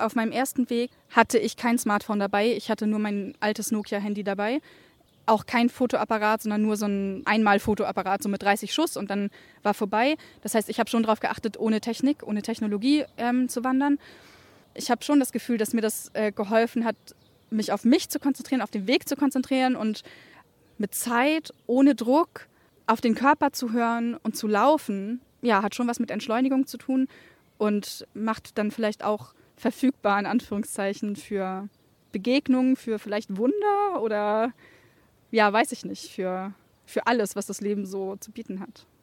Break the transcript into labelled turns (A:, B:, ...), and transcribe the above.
A: auf meinem ersten Weg hatte ich kein Smartphone dabei. Ich hatte nur mein altes Nokia-Handy dabei. Auch kein Fotoapparat, sondern nur so ein Einmal-Fotoapparat, so mit 30 Schuss und dann war vorbei. Das heißt, ich habe schon darauf geachtet, ohne Technik, ohne Technologie ähm, zu wandern. Ich habe schon das Gefühl, dass mir das äh, geholfen hat, mich auf mich zu konzentrieren, auf den Weg zu konzentrieren und mit Zeit, ohne Druck, auf den Körper zu hören und zu laufen, ja, hat schon was mit Entschleunigung zu tun und macht dann vielleicht auch verfügbar, in Anführungszeichen, für Begegnungen, für vielleicht Wunder oder ja, weiß ich nicht, für, für alles, was das Leben so zu bieten hat.